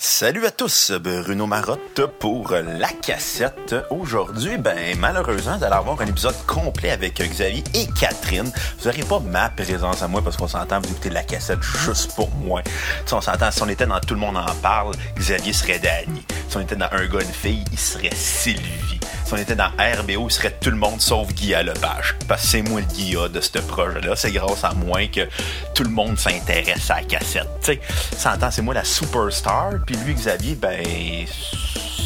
Salut à tous, Bruno Marotte pour la cassette. Aujourd'hui, ben malheureusement, vous allez avoir un épisode complet avec Xavier et Catherine. Vous n'aurez pas ma présence à moi parce qu'on s'entend, vous écoutez la cassette juste pour moi. Si on s'entend, si on était dans Tout le monde en parle, Xavier serait Danny. Si on était dans Un gars, une fille, il serait Sylvie. Si on était dans RBO, il serait tout le monde sauf Guy Lepage. Parce que c'est moi le Guilla de ce projet-là. C'est grâce à moi que tout le monde s'intéresse à la cassette. Tu sais, c'est moi la superstar. Puis lui, Xavier, ben,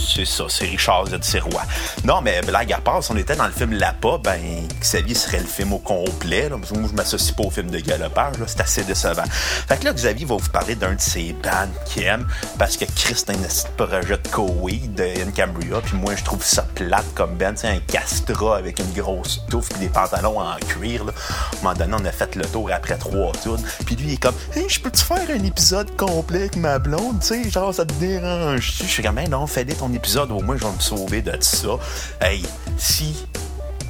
c'est ça, c'est Richard Z. Sirois. Non, mais blague à part, si on était dans le film Lapa, ben, Xavier serait le film au complet. Là, moi, je m'associe pas au film de galopage. C'est assez décevant. Fait que là, Xavier va vous parler d'un de ses bands qu'il aime, parce que Christin a ce projet de Coweed de Cambria, puis moi, je trouve ça plate comme band. C'est un castra avec une grosse touffe puis des pantalons en cuir. Là. À un moment donné, on a fait le tour après trois tours. Puis lui, il est comme, hey, je peux-tu faire un épisode complet avec ma blonde? Tu sais, genre, ça te dérange. Je suis Ben non, fais-le ton épisode, au moins, je vais me sauver de ça. Hey, si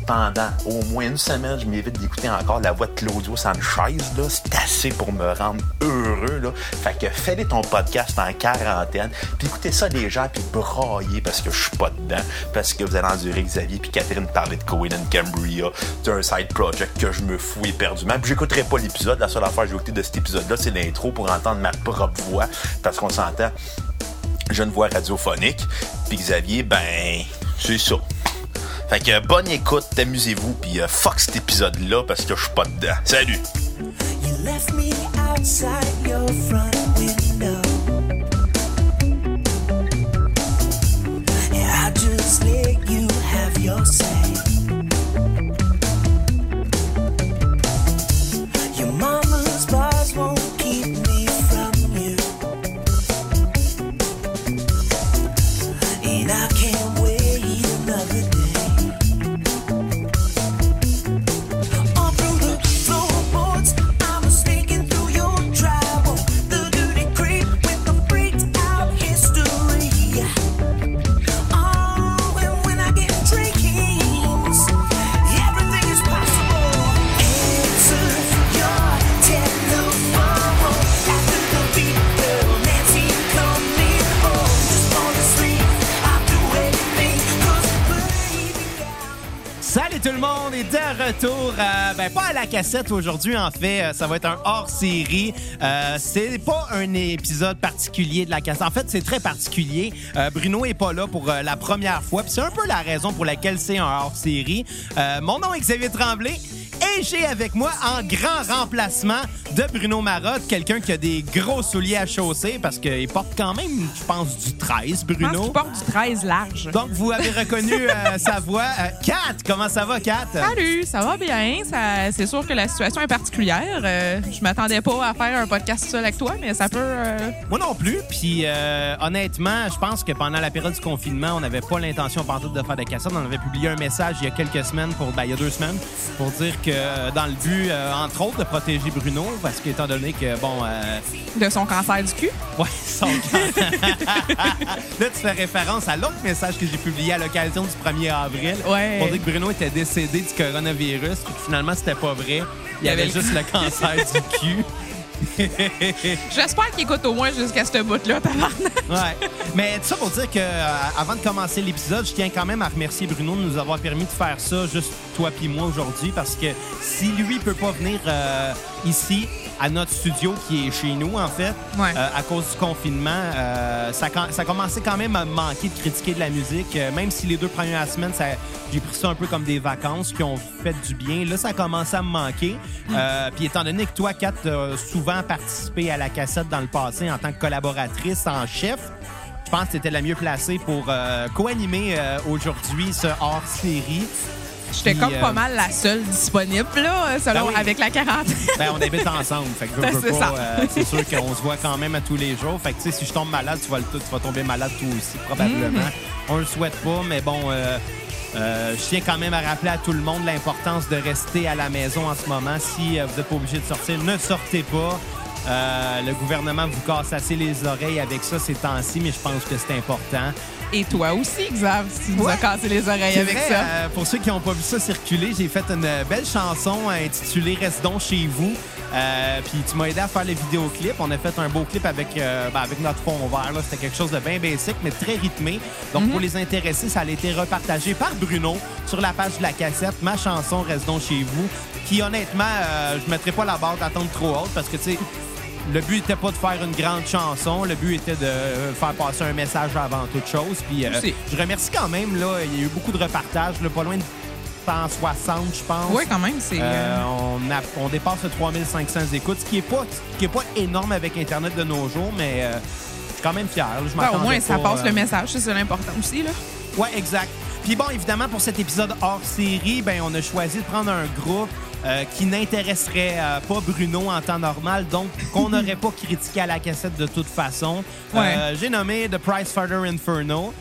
pendant au moins une semaine, je m'évite d'écouter encore la voix de Claudio Sanchez, là, c'est assez pour me rendre heureux, là. Fait que fais ton podcast en quarantaine, puis écoutez ça les gens, puis brailler parce que je suis pas dedans, parce que vous allez endurer Xavier puis Catherine parler de Cohen and Cambria, c'est un side project que je me fous éperdument, puis j'écouterai pas l'épisode, la seule affaire que j'ai écouté de cet épisode-là, c'est l'intro pour entendre ma propre voix, parce qu'on s'entend, jeune voix radiophonique, puis Xavier, ben, c'est ça. Fait que bonne écoute, amusez-vous, puis euh, fuck cet épisode-là parce que je suis pas dedans. Salut! Pas à la cassette aujourd'hui en fait, euh, ça va être un hors-série. Euh, c'est pas un épisode particulier de la cassette. En fait, c'est très particulier. Euh, Bruno est pas là pour la première fois, puis c'est un peu la raison pour laquelle c'est un hors-série. Mon nom est Xavier Tremblay. Et j'ai avec moi en grand remplacement de Bruno Marotte, quelqu'un qui a des gros souliers à chausser parce qu'il porte quand même, je pense, du 13, Je pense Bruno. qu'il porte du 13 large. Donc, vous avez reconnu euh, sa voix. Euh, Kat, comment ça va, Kat? Salut, ça va bien. Ça- C'est sûr que la situation est particulière. Euh, je m'attendais pas à faire un podcast seul avec toi, mais ça peut. euh, Moi non plus. Puis, euh, honnêtement, je pense que pendant la période du confinement, on n'avait pas l'intention pantoute de faire des cassettes. On avait publié un message il y a quelques semaines, pour, ben, il y a deux semaines, pour dire que dans le but, entre autres, de protéger Bruno, parce qu'étant donné que, bon, euh, de son cancer du cul? ouais, son Là, tu fais référence à l'autre message que j'ai publié à l'occasion du 1er avril. Ouais. Pour dire que Bruno était décédé du coronavirus, puis que finalement, c'était pas vrai. Il y avait juste le cancer du cul. J'espère qu'il écoute au moins jusqu'à ce bout-là, tabarnak. Ouais. Mais tout ça pour dire que euh, avant de commencer l'épisode, je tiens quand même à remercier Bruno de nous avoir permis de faire ça, juste toi puis moi aujourd'hui, parce que si lui peut pas venir euh, ici à notre studio qui est chez nous en fait, Ouais. euh, à cause du confinement, euh, ça, com- ça commençait quand même à me manquer de critiquer de la musique, Euh, même si les deux premières semaines, j'ai pris ça un peu comme des vacances qui ont fait du bien. Là, ça commençait à me manquer. Euh, puis étant donné que toi, Kat, as souvent participé à la cassette dans le passé en tant que collaboratrice en chef, je pense que tu étais la mieux placée pour co-animer aujourd'hui ce hors-série. J'étais comme euh, pas mal la seule disponible, là, selon Ben oui. avec la quarantaine. Ben, on habite ensemble. Fait que veux, veux C'est pas, ça. euh, c'est sûr qu'on se voit quand même à tous les jours. Fait que, tu sais, si je tombe malade, tu vas, le- tu vas tomber malade toi aussi, probablement. Mm-hmm. On le souhaite pas, mais bon, euh, euh, je tiens quand même à rappeler à tout le monde l'importance de rester à la maison en ce moment. Si euh, vous n'êtes pas obligé de sortir, ne sortez pas. Euh, le gouvernement vous casse assez les oreilles avec ça ces temps-ci, mais je pense que c'est important. Et toi aussi, Xav, tu nous as cassé les oreilles avec vrai, ça. euh, pour ceux qui n'ont pas vu ça circuler, j'ai fait une belle chanson intitulée Reste donc chez vous. Euh, puis tu m'as aidé à faire le vidéoclip. On a fait un beau clip avec, euh, ben, avec notre fond vert. C'était quelque chose de bien basic, mais très rythmé. Donc, pour les intéressés, ça a été repartagé par Bruno sur la page de la cassette. Ma chanson Reste donc chez vous. Qui, honnêtement, euh, je ne mettrai pas la barre d'attendre trop haute parce que, tu sais, le but n'était pas de faire une grande chanson. Le but était de euh, faire passer un message avant toute chose. Puis, euh, je remercie quand même. Là, il y a eu beaucoup de repartages, là, pas loin de 160, je pense. Oui, quand même, c'est. Euh, on, a- on dépasse le 3500 écoutes, ce qui n'est pas, ce qui est pas énorme avec Internet de nos jours, mais euh, je suis quand même fier. là. Je ben, au moins, ça pas, passe le message, ça, c'est l'important aussi. Là. Ouais, exact. Puis bon, évidemment, pour cet épisode hors série, ben, on a choisi de prendre un groupe euh, qui n'intéresserait euh, pas Bruno en temps normal, donc qu'on n'aurait pas critiqué à la cassette de toute façon. Ouais. Euh, J'ai nommé The Price Fighter Inferno.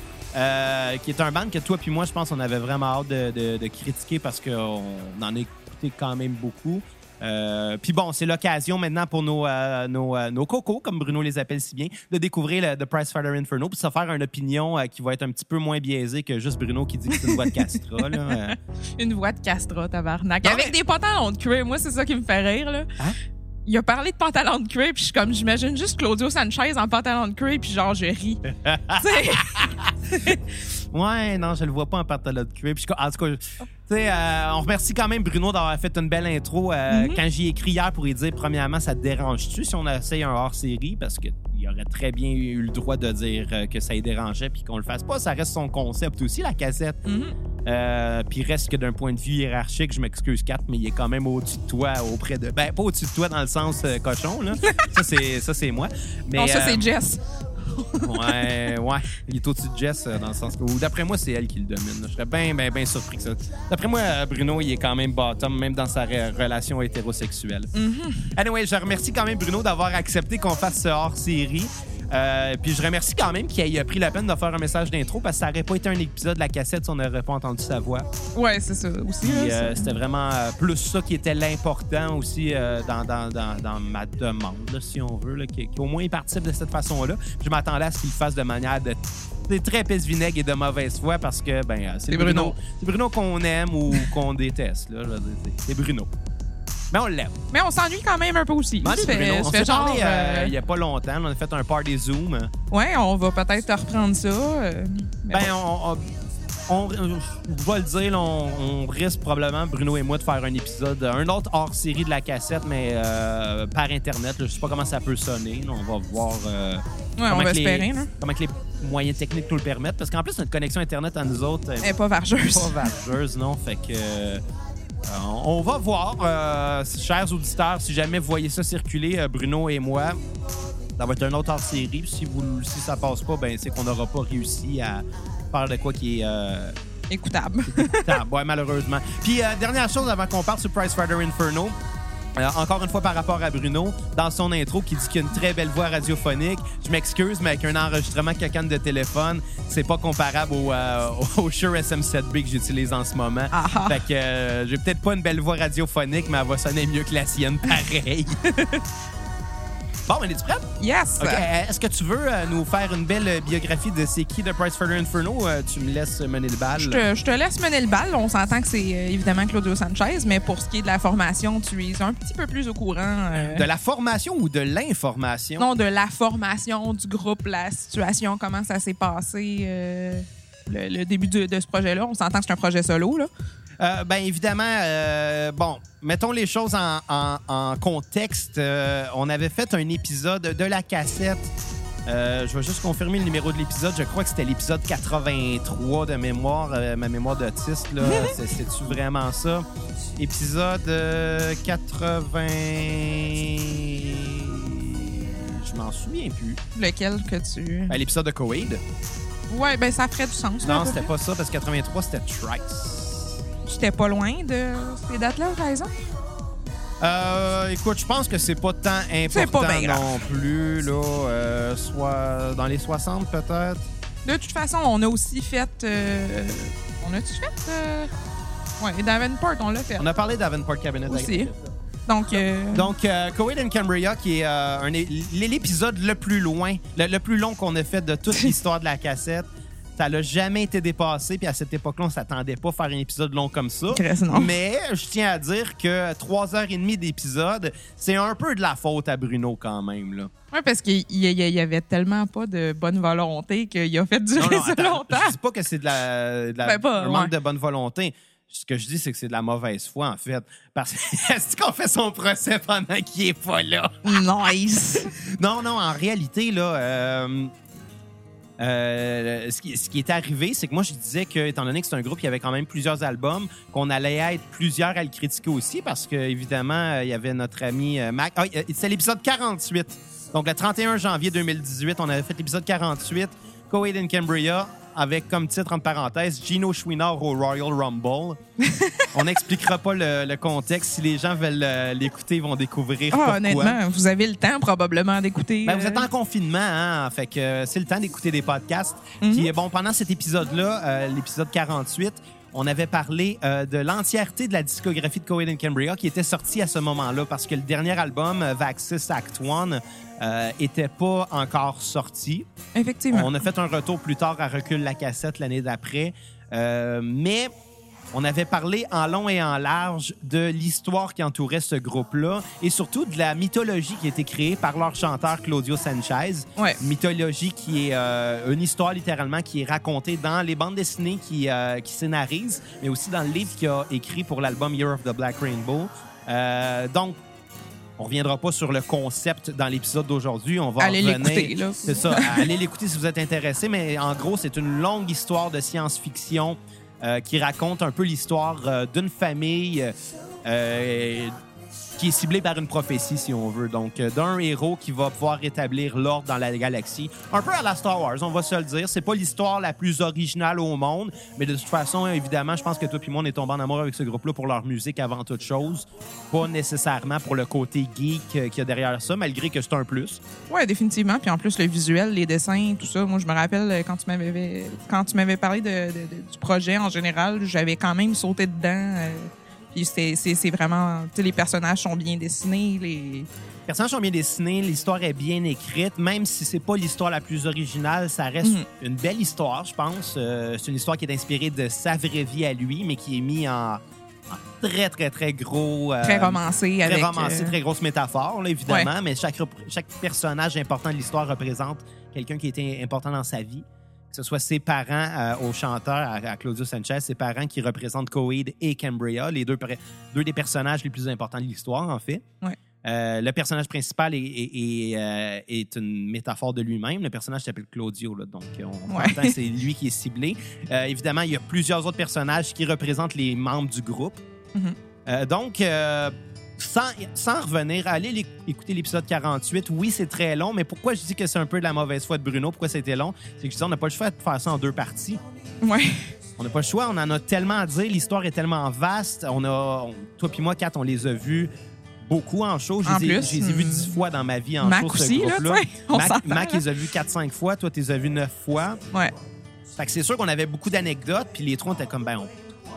qui est un band que toi puis moi, je pense, on avait vraiment hâte de, de- de critiquer parce qu'on en a écouté quand même beaucoup. Euh, puis bon, c'est l'occasion maintenant pour nos, euh, nos, euh, nos cocos, comme Bruno les appelle si bien, de découvrir le, The Price Fighter Inferno puis se faire une opinion qui va être un petit peu moins biaisée que juste Bruno qui dit que c'est une voix de Castra. là. Une voix de Castra, tabarnak. Non, Avec mais- des pantalons de cuir. Moi, c'est ça qui me fait rire. Là. Hein? Il a parlé de pantalons de cuir, puis je suis comme, j'imagine juste Claudio Sanchez en pantalon de cuir, puis genre, je ris. Ouais, non, je le vois pas en pantalon de cuir. Puis je- en tout cas, tu sais, euh, on remercie quand même Bruno d'avoir fait une belle intro. Euh, Mhm. Quand j'y ai écrit hier pour lui dire, premièrement, ça te dérange-tu si on essaye un hors-série? Parce qu'il aurait très bien eu le droit de dire euh, que ça lui dérangeait puis qu'on le fasse pas. Ça reste son concept aussi, la cassette. Mhm. Euh, puis reste que d'un point de vue hiérarchique, je m'excuse, Kat, mais il est quand même au-dessus de toi, auprès de. Ben, pas au-dessus de toi dans le sens euh, cochon, là. ça, c'est, ça, c'est moi. Mais, non, ça, euh, c'est Jess. Ouais, ouais. Il est au-dessus de Jess, euh, dans le sens ou D'après moi, c'est elle qui le domine. Je serais bien, bien, bien surpris que ça. D'après moi, euh, Bruno, il est quand même bottom, même dans sa re- relation hétérosexuelle. Anyway, je remercie quand même Bruno d'avoir accepté qu'on fasse ce hors-série. Euh, puis je remercie quand même qu'il ait pris la peine de faire un message d'intro parce que ça n'aurait pas été un épisode de la cassette si on n'aurait pas entendu sa voix. Ouais, c'est ça aussi. Là, euh, c'était vraiment euh, plus ça qui était l'important aussi dans, dans, dans, dans ma demande, là, si on veut, qu'au moins il participe de cette façon-là. Je m'attendais à ce qu'il le fasse de manière de très pisse-vinaigre et de mauvaise foi parce que ben c'est Bruno, Bruno. c'est Bruno qu'on aime ou qu'on déteste. Là, c'est Bruno. Mais on l'aime. Mais on s'ennuie quand même un peu aussi. Ça fait- Bruno. ça On fait s'est genre, parlé euh, euh, il y a pas longtemps. On a fait un party Zoom. Ouais, on va peut-être reprendre ça. euh, mais Ben, on, on, on- je vais le dire, là, on, on risque probablement, Bruno et moi, de faire un épisode, un autre hors-série de la cassette, mais euh, par Internet. là. je sais pas comment ça peut sonner. là. on va voir euh, Ouais, comment on va que les- espérer. là. comment que les moyens techniques nous le permettent. Parce qu'en plus, notre connexion Internet à nous autres Elle est est pas vargeuse. pas vargeuse, non? Fait que... euh, on on va voir, euh, chers auditeurs, si jamais vous voyez ça circuler, euh, Bruno et moi, ça va être un autre hors-série. Puis Si, vous, si ça passe pas, ben c'est qu'on n'aura pas réussi à faire de quoi qui est euh, Écoutable. écoutable. Ouais, malheureusement. Puis, euh, dernière chose avant qu'on parte sur Price Fighter Inferno. Euh, encore une fois par rapport à Bruno, dans son intro qui dit qu'il a une très belle voix radiophonique. Je m'excuse, mais avec un enregistrement cacane de téléphone, c'est pas comparable au, euh, au Shure SM7B que j'utilise en ce moment. Ah ah. Fait que euh, j'ai peut-être pas une belle voix radiophonique, mais elle va sonner mieux que la sienne, pareil. bon, ben, es-tu prête? Yes! Euh, Est-ce que tu veux euh, nous faire une belle euh, biographie de c'est qui de Price Fighter Inferno? Tu me laisses mener le bal. Je te, je te laisse mener le bal. On s'entend que c'est évidemment Claudio Sanchez, mais pour ce qui est de la formation, tu es un petit peu plus au courant. euh, De la formation ou de l'information? Non, de la formation du groupe, la situation, comment ça s'est passé, euh, le, le début de, de ce projet-là. On s'entend que c'est un projet solo, là. Euh, ben évidemment, euh, bon, mettons les choses en, en- en contexte. Euh, on avait fait un épisode de la cassette. Euh, je vais juste confirmer le numéro de l'épisode. Je crois que c'était l'épisode 83 de mémoire, ma mémoire d'autiste. C'est-tu vraiment ça? Épisode euh, 80... Je m'en souviens plus. Lequel que tu. Ben, l'épisode de Koweïd. Ouais, ben ça ferait du sens. Non, c'était pas ça, parce que 83, c'était Trice. J'étais pas loin de ces dates-là, par exemple? Euh, écoute, je pense que c'est pas tant important pas non plus, là. euh, soit dans les 60 peut-être. De toute façon, on a aussi fait. euh, On a-tu fait. euh, Ouais, Davenport, on l'a fait. On a parlé d'Avenport Cabinet. Aussi. Donc, euh, Donc, euh, Coed and Cambria, qui est euh, l'épisode le plus loin, le, le plus long qu'on a fait de toute l'histoire de la cassette. Ça n'a jamais été dépassé, puis à cette époque-là, on s'attendait pas à faire un épisode long comme ça. Non. Mais je tiens à dire que trois heures et demie d'épisode, c'est un peu de la faute à Bruno quand même. Là. Oui, parce qu'il y, avait tellement pas de bonne volonté qu'il a fait durer ça attends, longtemps. Je dis pas que c'est de la, de la- Ben, pas, un manque ouais. de bonne volonté. Ce que je dis, c'est que c'est de la mauvaise foi, en fait. Parce que est-ce qu'on fait son procès pendant qu'il est pas là? Nice. Non, non, en réalité, là, euh, euh, ce, qui, est arrivé, c'est que moi, je disais que, étant donné que c'est un groupe qui avait quand même plusieurs albums, qu'on allait être plusieurs à le critiquer aussi, parce que, évidemment, euh, il y avait notre ami euh, Mac. Ah, c'est l'épisode 48. Donc, le 31 janvier 2018, on avait fait l'épisode 48, Coed and Cambria, avec comme titre, entre parenthèses, Gino Chouinard au Royal Rumble. on n'expliquera pas le, le contexte. Si les gens veulent euh, l'écouter, ils vont découvrir Ah, pourquoi. honnêtement, vous avez le temps probablement d'écouter. Ben, vous euh, êtes en confinement, hein? Fait que euh, c'est le temps d'écouter des podcasts. Puis, bon, pendant cet épisode-là, euh, l'épisode 48, on avait parlé euh, de l'entièreté de la discographie de Coed and Cambria qui était sortie à ce moment-là parce que le dernier album, euh, Vaxis Act One, euh, était pas encore sorti. Effectivement. On a fait un retour plus tard à Recul la cassette l'année d'après. Euh, mais on avait parlé en long et en large de l'histoire qui entourait ce groupe-là et surtout de la mythologie qui a été créée par leur chanteur Claudio Sanchez. Ouais. Mythologie qui est euh, une histoire littéralement qui est racontée dans les bandes dessinées qui, euh, qui scénarisent, mais aussi dans le livre qu'il a écrit pour l'album Year of the Black Rainbow. Euh, donc, on reviendra pas sur le concept dans l'épisode d'aujourd'hui. On va Allez l'écouter. C'est ça. Allez l'écouter si vous êtes intéressé. Mais en gros, c'est une longue histoire de science-fiction euh, qui raconte un peu l'histoire euh, d'une famille euh, qui est ciblée par une prophétie, si on veut. Donc, euh, d'un héros qui va pouvoir rétablir l'ordre dans la galaxie. Un peu à la Star Wars, on va se le dire. C'est pas l'histoire la plus originale au monde, mais de toute façon, évidemment, je pense que toi et moi, on est tombé en amour avec ce groupe-là pour leur musique avant toute chose. Pas nécessairement pour le côté geek euh, qu'il y a derrière ça, malgré que c'est un plus. Ouais, définitivement. Puis en plus, le visuel, les dessins, tout ça. Moi, je me rappelle euh, quand tu m'avais quand tu m'avais parlé du projet en général, j'avais quand même sauté dedans. Puis c'est vraiment, les personnages sont bien dessinés, les. Les personnages sont bien dessinés, l'histoire est bien écrite, même si c'est pas l'histoire la plus originale, ça reste Mhm. une belle histoire, je pense. Euh, c'est une histoire qui est inspirée de sa vraie vie à lui, mais qui est mise en, en très, très, très gros... euh, Très romancés Très avec. romancé, euh, très grosse métaphore, là, évidemment, mais chaque, chaque personnage important de l'histoire représente quelqu'un qui était important dans sa vie. Que ce soit ses parents euh, au chanteur, à, à Claudio Sanchez, ses parents qui représentent Coed et Cambria, les deux, deux des personnages les plus importants de l'histoire, en fait. Ouais. Euh, le personnage principal est, est- est, euh, est une métaphore de lui-même. Le personnage s'appelle Claudio, là, donc on Ouais. s'entend, c'est lui qui est ciblé. Évidemment, il y a plusieurs autres personnages qui représentent les membres du groupe. Mhm. Euh, donc, sans, sans revenir, allez écouter l'épisode 48. Oui, c'est très long, mais pourquoi je dis que c'est un peu de la mauvaise foi de Bruno? Pourquoi c'était long? C'est que je dis, on n'a pas le choix de faire ça en deux parties. Ouais. On n'a pas le choix, on en a tellement à dire, l'histoire est tellement vaste. On a, on- toi puis moi, Kat, on les a vus beaucoup en show. Je les ai- vus hmm. dix fois dans ma vie en Mac show, ce aussi, là, on Mac, Mac, là. les a vus 4-5 fois. Toi, tu les as vus 9 fois. Ouais. Fait que c'est sûr qu'on avait beaucoup d'anecdotes, puis les trois, on était comme, ben, on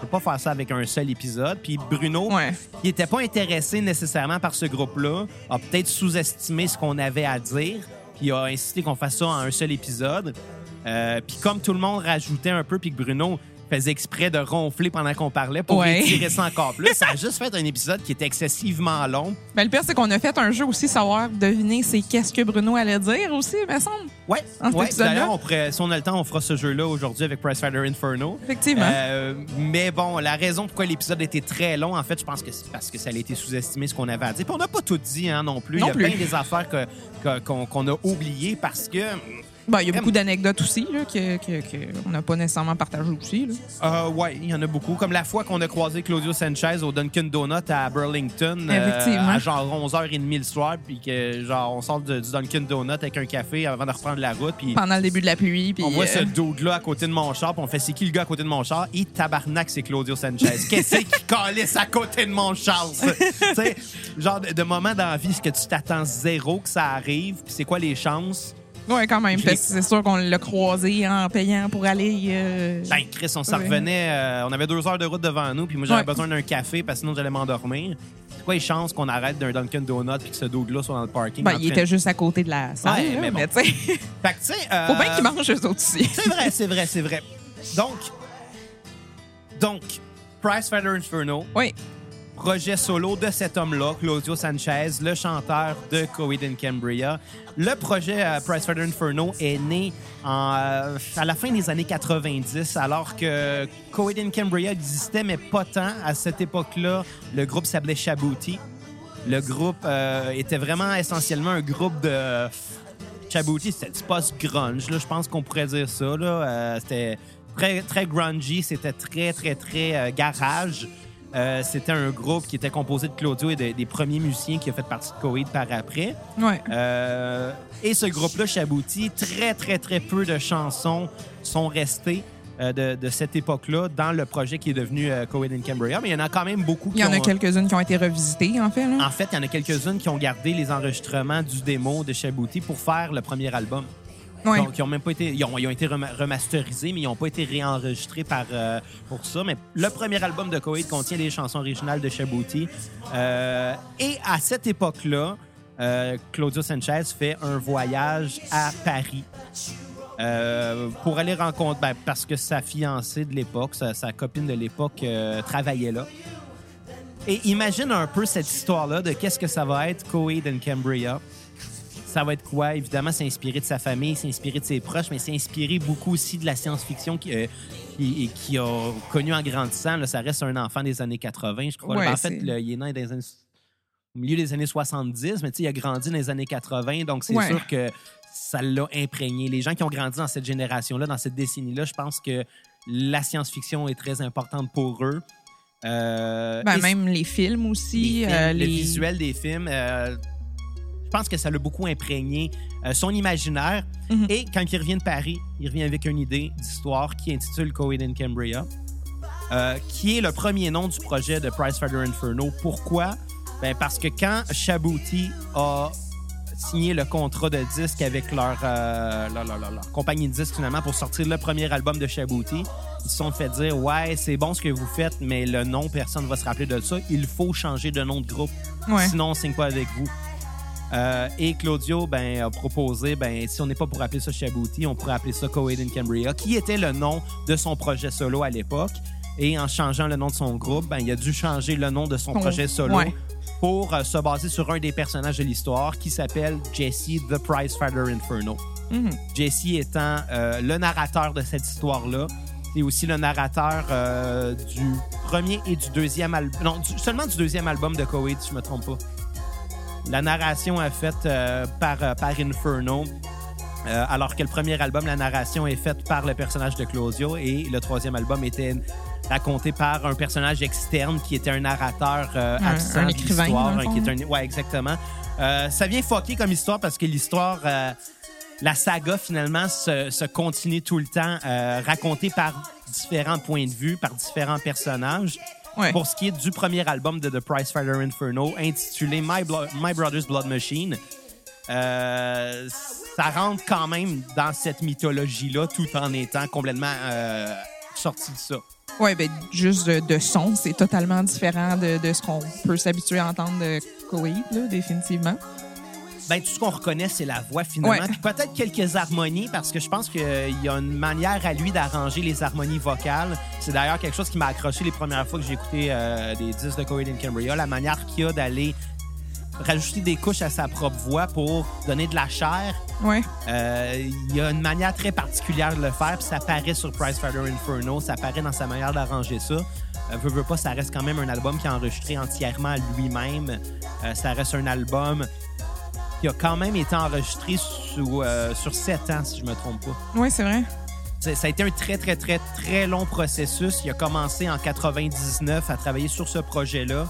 peut pas faire ça avec un seul épisode. Puis Bruno, Ouais. qui n'était pas intéressé nécessairement par ce groupe-là, a peut-être sous-estimé ce qu'on avait à dire, puis a insisté qu'on fasse ça en un seul épisode. Euh, puis comme tout le monde rajoutait un peu, puis que Bruno faisait exprès de ronfler pendant qu'on parlait pour Ouais. étirer ça encore plus, ça a juste fait un épisode qui était excessivement long. Ben, le pire, c'est qu'on a fait un jeu aussi, savoir deviner c'est qu'est-ce que Bruno allait dire aussi, me semble. Cet ouais. D'ailleurs, on pourrait- si on a le temps, on fera ce jeu-là aujourd'hui avec Price Fighter Inferno. Effectivement. Euh, mais bon, la raison pourquoi l'épisode était très long, en fait, je pense que c'est parce que ça a été sous-estimé ce qu'on avait à dire. Puis on n'a pas tout dit hein, non plus. Non Il y a plus. plein des affaires que- que- qu'on qu'on a oubliées parce que Ben, il y a beaucoup d'anecdotes aussi, là, que, que, que on n'a pas nécessairement partagé aussi. Euh, ouais, il y en a beaucoup. Comme la fois qu'on a croisé Claudio Sanchez au Dunkin' Donut à Burlington, euh, à genre 11h30 le soir, puis que genre on sort de- du Dunkin' Donut avec un café avant de reprendre la route, puis Pendant le début de la pluie, puis. on voit euh, ce dude-là à côté de mon char, puis on fait c'est qui le gars à côté de mon char? Et tabarnak, c'est Claudio Sanchez. Qu'est-ce qui calisse à côté de mon char? ça? tu sais, genre de, de moment dans la vie, est-ce que tu t'attends zéro que ça arrive, puis c'est quoi les chances? Ouais, quand même. C'est sûr qu'on l'a croisé en payant pour aller. euh, Ben, Chris, on s'en Ouais. revenait. euh, on avait deux heures de route devant nous, puis moi, j'avais Ouais. besoin d'un café parce que sinon, j'allais m'endormir. C'est quoi les chances qu'on arrête d'un Dunkin' Donut puis que ce dude-là soit dans le parking? Ben, en il était juste à côté de la salle. Ouais, là, mais bon. mais tu sais, Fait que, tu sais. euh, faut bien qu'ils mangent eux autres aussi. C'est vrai, c'est vrai, c'est vrai. Donc, donc, Price Fighter Inferno, Oui. Projet solo de cet homme-là, Claudio Sanchez, le chanteur de Coed and Cambria. Le projet euh, Price Fighter Inferno est né euh, à la fin des années 90, alors que Coed and Cambria existait, mais pas tant. À cette époque-là, le groupe s'appelait Shabooty. Le groupe euh, était vraiment essentiellement un groupe de... Shabooty, c'était du post-grunge, je pense qu'on pourrait dire ça. C'était très, très grungy, c'était très, très, très garage. Euh, c'était un groupe qui était composé de Claudio et de- des premiers musiciens qui ont fait partie de Coed par après. Ouais. Euh, et ce groupe-là, Shabooty, très, très, très peu de chansons sont restées euh, de, de cette époque-là dans le projet qui est devenu euh, Coed in Cambria. Mais il y en a quand même beaucoup Il qui y en a ont- quelques-unes qui ont été revisitées, en fait. Là. En fait, il y en a quelques-unes qui ont gardé les enregistrements du démo de Shabooty pour faire le premier album. Donc, ils ont même pas été, ils ont, été rema- remasterisés, mais ils n'ont pas été réenregistrés par, euh, pour ça. Mais le premier album de Coed contient les chansons originales de Shabooty. Euh, et à cette époque-là, euh, Claudio Sanchez fait un voyage à Paris. euh, pour aller rencontrer, ben, parce que sa fiancée de l'époque, sa, copine de l'époque, travaillait là. Et imagine un peu cette histoire-là de qu'est-ce que ça va être Coed and Cambria ça va être quoi? Évidemment, c'est inspiré de sa famille, c'est inspiré de ses proches, mais c'est inspiré beaucoup aussi de la science-fiction qui, euh, qui, qui a connu en grandissant. Là, ça reste un enfant des années 80, je crois. Ouais, en fait, là, il est né dans les années- au milieu des années 70, mais tu sais, il a grandi dans les années 80, donc c'est Ouais. sûr que ça l'a imprégné. Les gens qui ont grandi dans cette génération-là, dans cette décennie-là, je pense que la science-fiction est très importante pour eux. Euh, Ben, et même les films aussi. les films, euh, le visuel des films. euh, pense que ça l'a beaucoup imprégné euh, son imaginaire. Mhm. Et quand il revient de Paris, il revient avec une idée d'histoire qui intitule Coed in Cambria, euh, qui est le premier nom du projet de Price Fighter Inferno. Pourquoi? Ben parce que quand Shabooty a signé le contrat de disque avec leur, euh, leur, leur- leur- leur compagnie de disques finalement pour sortir le premier album de Shabooty, ils se sont fait dire ouais c'est bon ce que vous faites mais le nom personne ne va se rappeler de ça il faut changer de nom de groupe Ouais. sinon on signe pas avec vous Euh, et Claudio ben, a proposé, ben, si on n'est pas pour appeler ça Shabooty, on pourrait appeler ça Coed in Cambria, qui était le nom de son projet solo à l'époque. Et en changeant le nom de son groupe, ben, il a dû changer le nom de son projet solo ouais. pour euh, se baser sur un des personnages de l'histoire qui s'appelle Jesse the Prize Fighter Inferno. Mhm. Jesse étant euh, le narrateur de cette histoire-là. C'est aussi le narrateur du premier et du deuxième album. Non, du- seulement du deuxième album de Coed, si je me trompe pas. La narration est faite euh, par, euh, par Inferno. euh, alors que le premier album, la narration est faite par le personnage de Claudio et le troisième album était raconté par un personnage externe qui était un narrateur euh, Un- absent un de écrivain, l'histoire, qui est un- ouais, exactement. Euh, ça vient fucker comme histoire parce que l'histoire, la saga finalement se, se continue tout le temps, racontée par différents points de vue, par différents personnages. Ouais. Pour ce qui est du premier album de The Price Fighter Inferno, intitulé My, Blo- My Brother's Blood Machine, euh, ça rentre quand même dans cette mythologie-là tout en étant complètement euh, sorti de ça. Ouais, ben, juste de, de son, c'est totalement différent de, de ce qu'on peut s'habituer à entendre de là, définitivement. Ben, tout ce qu'on reconnaît, c'est la voix, finalement. Ouais. Puis peut-être quelques harmonies, parce que je pense qu'il y a une manière à lui d'arranger les harmonies vocales. C'est d'ailleurs quelque chose qui m'a accroché les premières fois que j'ai écouté euh, des disques de in Cambria. La manière qu'il a d'aller rajouter des couches à sa propre voix pour donner de la chair. Ouais. Euh, Il y a une manière très particulière de le faire, puis ça paraît sur Price Fighter Inferno, ça paraît dans sa manière d'arranger ça. Euh, veux, veux pas, ça reste quand même un album qui est enregistré entièrement lui-même. Euh, ça reste un album qui a quand même été enregistré sous, euh, sur 7 ans, si je me trompe pas. Ouais, c'est vrai. Ça a été un très, très, très, très long processus. Il a commencé en 99 à travailler sur ce projet-là.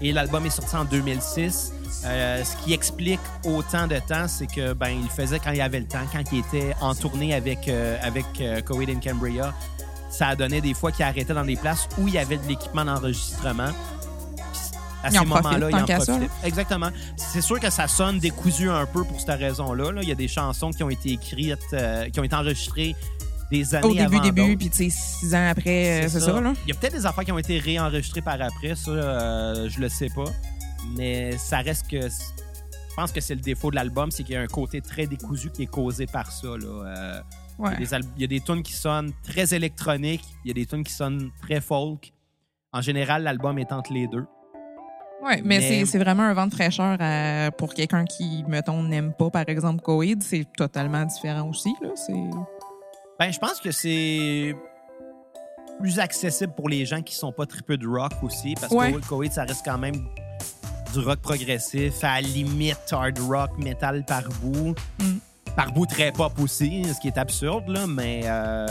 Et l'album est sorti en 2006. Euh, ce qui explique autant de temps, c'est que ben il faisait quand il avait le temps, quand il était en tournée avec, euh, avec euh, Coed and Cambria. Ça a donné des fois qu'il arrêtait dans des places où il y avait de l'équipement d'enregistrement. À Ils ces moments-là, ils en ça. Exactement. C'est sûr que ça sonne décousu un peu pour cette raison-là. là. Il y a des chansons qui ont été écrites, euh, qui ont été enregistrées des années Au début, avant début, puis tu sais, six ans après, euh, c'est ça. là. Il y a peut-être des affaires qui ont été réenregistrées par après, ça, euh, je le sais pas. Mais ça reste que. Je pense que c'est le défaut de l'album, c'est qu'il y a un côté très décousu qui est causé par ça. Là. Euh, il, y a des des tunes qui sonnent très électroniques, il y a des tunes qui sonnent très folk. En général, l'album est entre les deux. Ouais, mais, Mais- c'est- vraiment un vent de fraîcheur à- pour quelqu'un qui, mettons, n'aime pas, par exemple, Coheed. C'est totalement différent aussi. Là. Ben, je pense que c'est plus accessible pour les gens qui sont pas tripeux de rock aussi, parce Ouais. que Coheed, ça reste quand même du rock progressif, à la limite hard rock, metal par bout. Mm. Par bout très pop aussi, ce qui est absurde, là, mais... euh,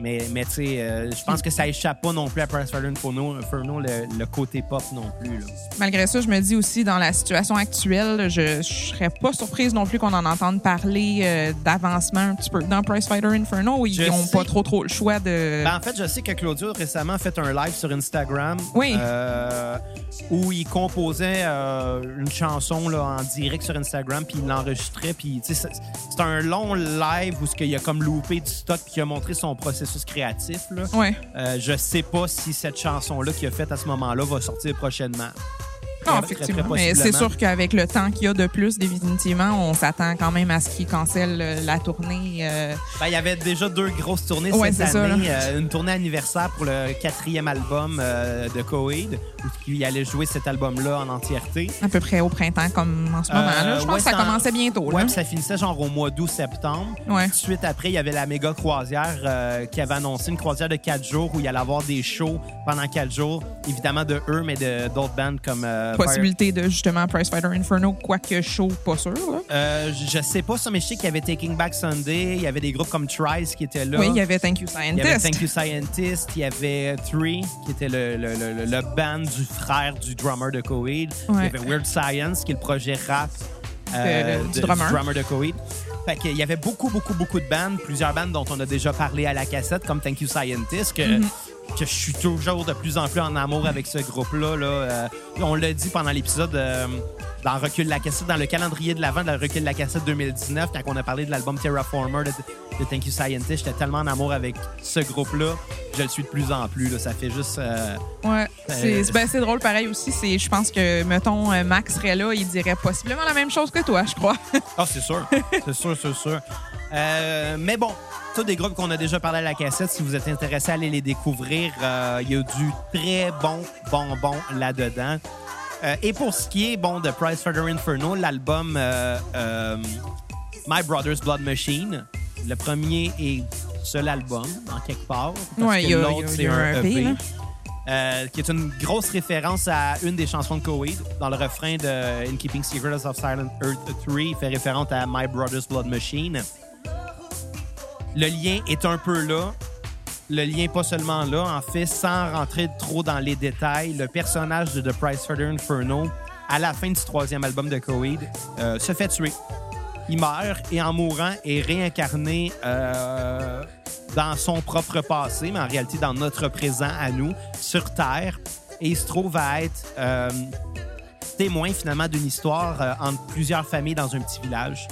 mais, mais tu sais, euh, je pense que ça échappe pas non plus à Price Fighter Inferno, Inferno le, le côté pop non plus. Là. Malgré ça, je me dis aussi, dans la situation actuelle, je, je serais pas surprise non plus qu'on en entende parler euh, d'avancement un petit peu. Dans Price Fighter Inferno, où ils n'ont pas trop trop le choix de... Ben, en fait, je sais que Claudio récemment a fait un live sur Instagram Oui. euh, où il composait une chanson là, en direct sur Instagram, puis il l'enregistrait. Puis c'est un long live où qu'il a comme loupé du stock, puis il a montré son processus créatif. Là. Ouais. Euh, je sais pas si cette chanson-là qu'il a faite à ce moment-là va sortir prochainement. Non, très, effectivement. très Mais c'est sûr qu'avec le temps qu'il y a de plus, définitivement, on s'attend quand même à ce qu'ils cancellent euh, la tournée. euh, Ben, il y avait déjà deux grosses tournées Ouais, cette c'est ça, année. là. Euh, une tournée anniversaire pour le quatrième album euh, de Coheed, où il allait jouer cet album-là en entièreté. à peu près au printemps, comme en ce moment. là. Je pense ouais, que ça en- commençait bientôt. Puis ça finissait genre au mois d'août-septembre. Ouais. Suite après, il y avait la méga croisière qui avait annoncé une croisière de quatre jours où il allait avoir des shows pendant quatre jours. Évidemment de eux, mais de- d'autres bands comme. Euh, Possibilité de justement Price Fighter Inferno, quoique chaud, pas sûr. là. Euh, je sais pas ça, mais je sais qu'il y avait Taking Back Sunday. Il y avait des groupes comme Trice qui étaient là. Oui, il y avait Thank You Il y avait Scientist. Thank You Scientist, il y avait Three, qui était le, le, le, le band du frère du drummer de Coheed. Ouais. Il y avait Weird Science, qui est le projet rap euh, De- du drummer. de Coheed. Fait qu'il y avait beaucoup, beaucoup, beaucoup de bandes, plusieurs bandes dont on a déjà parlé à la cassette, comme Thank You Scientist, que, Mm-hmm. Que je suis toujours de plus en plus en amour avec ce groupe-là. Là. Euh, on l'a dit pendant l'épisode euh, dans Recul de la cassette, dans le calendrier de l'avant de la Recul de la cassette 2019, quand on a parlé de l'album Terraformer de, de Thank You Scientist, j'étais tellement en amour avec ce groupe-là, je le suis de plus en plus. là. Ça fait juste... euh, Ouais. C'est Euh, ben, c'est drôle pareil aussi. Je pense que, mettons, euh, Max serait là, il dirait possiblement la même chose que toi, je crois. Ah, c'est sûr. c'est sûr, c'est sûr. Euh, mais bon, tous des groupes qu'on a déjà parlé à la cassette, si vous êtes intéressé à aller les découvrir, il y a du très bon bonbon là-dedans. Euh, et pour ce qui est bon de Price Fighter Inferno, l'album euh, euh, My Brother's Blood Machine, le premier et seul album, en quelque part. Parce Ouais, que il y a- l'autre, il y a- c'est il y a un un EP, EP. là. Euh, qui est une grosse référence à une des chansons de Coheed. Dans le refrain de In Keeping Secrets of Silent Earth 3, il fait référence à My Brother's Blood Machine. Le lien est un peu là. Le lien pas seulement là. En fait, sans rentrer trop dans les détails, le personnage de The Price Fighter Inferno, à la fin du troisième album de Coheed, euh, se fait tuer. Il meurt et en mourant est réincarné euh, dans son propre passé, mais en réalité dans notre présent à nous, sur Terre. Et il se trouve à être euh, témoin finalement d'une histoire entre plusieurs familles dans un petit village.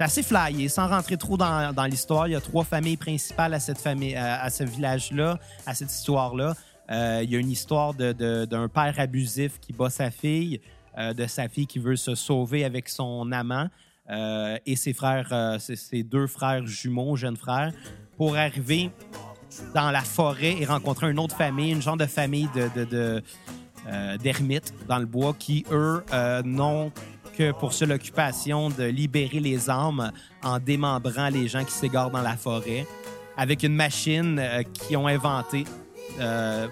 C'est assez flyé, sans rentrer trop dans, l'histoire. Il y a trois familles principales à cette famille, à, ce village-là, à cette histoire-là. Euh, il y a une histoire d'un père abusif qui bat sa fille, euh, de sa fille qui veut se sauver avec son amant euh, et ses frères, ses, deux frères jumeaux, jeunes frères, pour arriver dans la forêt et rencontrer une autre famille, une genre de famille de, de- de, d'ermites dans le bois qui, eux, n'ont que pour seule occupation de libérer les âmes en démembrant les gens qui s'égarent dans la forêt avec une machine euh, qu'ils ont inventée. Euh,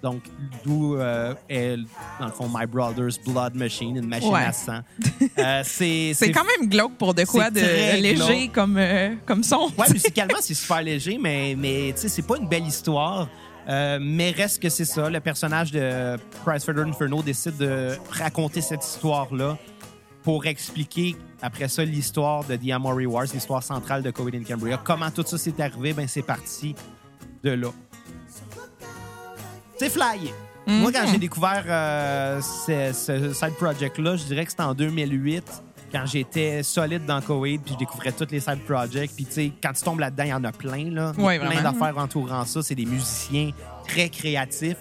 donc, d'où euh, est, dans le fond, My Brother's Blood Machine, une machine Ouais. à sang. Euh, c'est, quand même glauque pour de quoi de léger glauque. comme, euh, comme son. Ouais, musicalement, c'est super léger, mais, mais tu sais, c'est pas une belle histoire. Mais reste que c'est ça. Le personnage de Price Inferno décide de raconter cette histoire-là pour expliquer, après ça, l'histoire de The Amory Wars, l'histoire centrale de Covid in Cambria. Comment tout ça s'est arrivé? Ben, c'est parti de là. C'est flyé. Moi, quand Mhm. j'ai découvert euh, ce, ce side project-là, je dirais que c'était en 2008, quand j'étais solide dans Koweït, puis je découvrais tous les side projects. Puis, tu sais, quand tu tombes là-dedans, il y en a plein, là. Il y a Ouais, plein d'affaires entourant ça. C'est des musiciens très créatifs.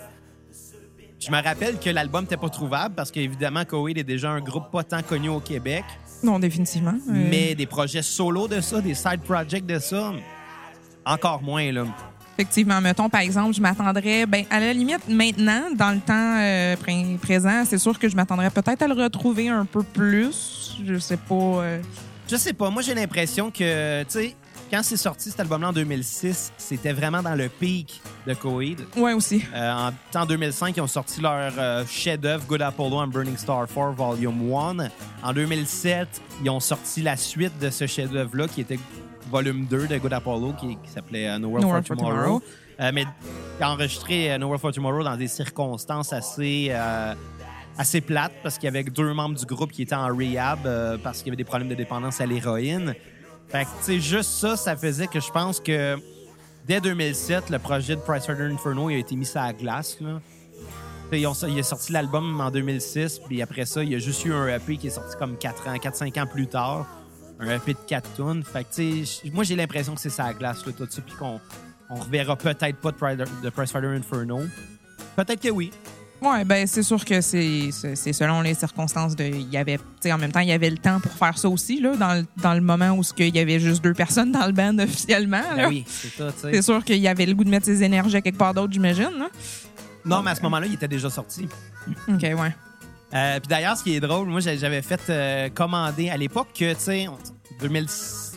Je me rappelle que l'album n'était pas trouvable parce qu'évidemment, Koweït est déjà un groupe pas tant connu au Québec. Non, définitivement. Euh, Mais des projets solo de ça, des side projects de ça, encore moins, là. Effectivement, mettons, par exemple, je m'attendrais, ben, à la limite, maintenant, dans le temps euh, pré- présent, c'est sûr que je m'attendrais peut-être à le retrouver un peu plus. Je sais pas. euh, Je sais pas. Moi, j'ai l'impression que, tu sais, quand c'est sorti cet album-là en 2006, c'était vraiment dans le pic de Coheed. Ouais, aussi. Euh, en, en 2005, ils ont sorti leur euh, chef-d'œuvre Good Apollo and Burning Star 4 Volume 1. En 2007, ils ont sorti la suite de ce chef-d'œuvre-là, qui était Volume 2 de Good Apollo, qui, qui s'appelait euh, No World No World for Tomorrow. Tomorrow. Euh, mais enregistré No World for Tomorrow dans des circonstances assez, assez plates, parce qu'il y avait deux membres du groupe qui étaient en rehab euh, parce qu'il y avait des problèmes de dépendance à l'héroïne. Fait que, tu juste ça, ça faisait que je pense que dès 2007, le projet de Price Fighter Inferno il a été mis sur la glace. Il a sorti l'album en 2006, puis après ça, il y a juste eu un EP qui est sorti comme 4 ans, 4-5 ans plus tard. Un EP de 4 tunes. Fait que, moi, j'ai l'impression que c'est ça la glace, là, tout ça, puis qu'on on reverra peut-être pas de Price Fighter Inferno. Peut-être que oui. Ouais, ben c'est sûr que c'est selon les circonstances de il y avait en même temps il y avait le temps pour faire ça aussi là dans le, dans le moment où ce qu'il y avait juste deux personnes dans le band officiellement là. Ben oui, c'est ça. C'est sûr qu'il y avait le goût de mettre ses énergies à quelque part d'autre, j'imagine. là. Non, mais à ce moment-là, il était déjà sorti. OK, ouais. Euh, puis d'ailleurs, ce qui est drôle, moi, j'a- j'avais fait euh, commander à l'époque que, tu sais, on- 2000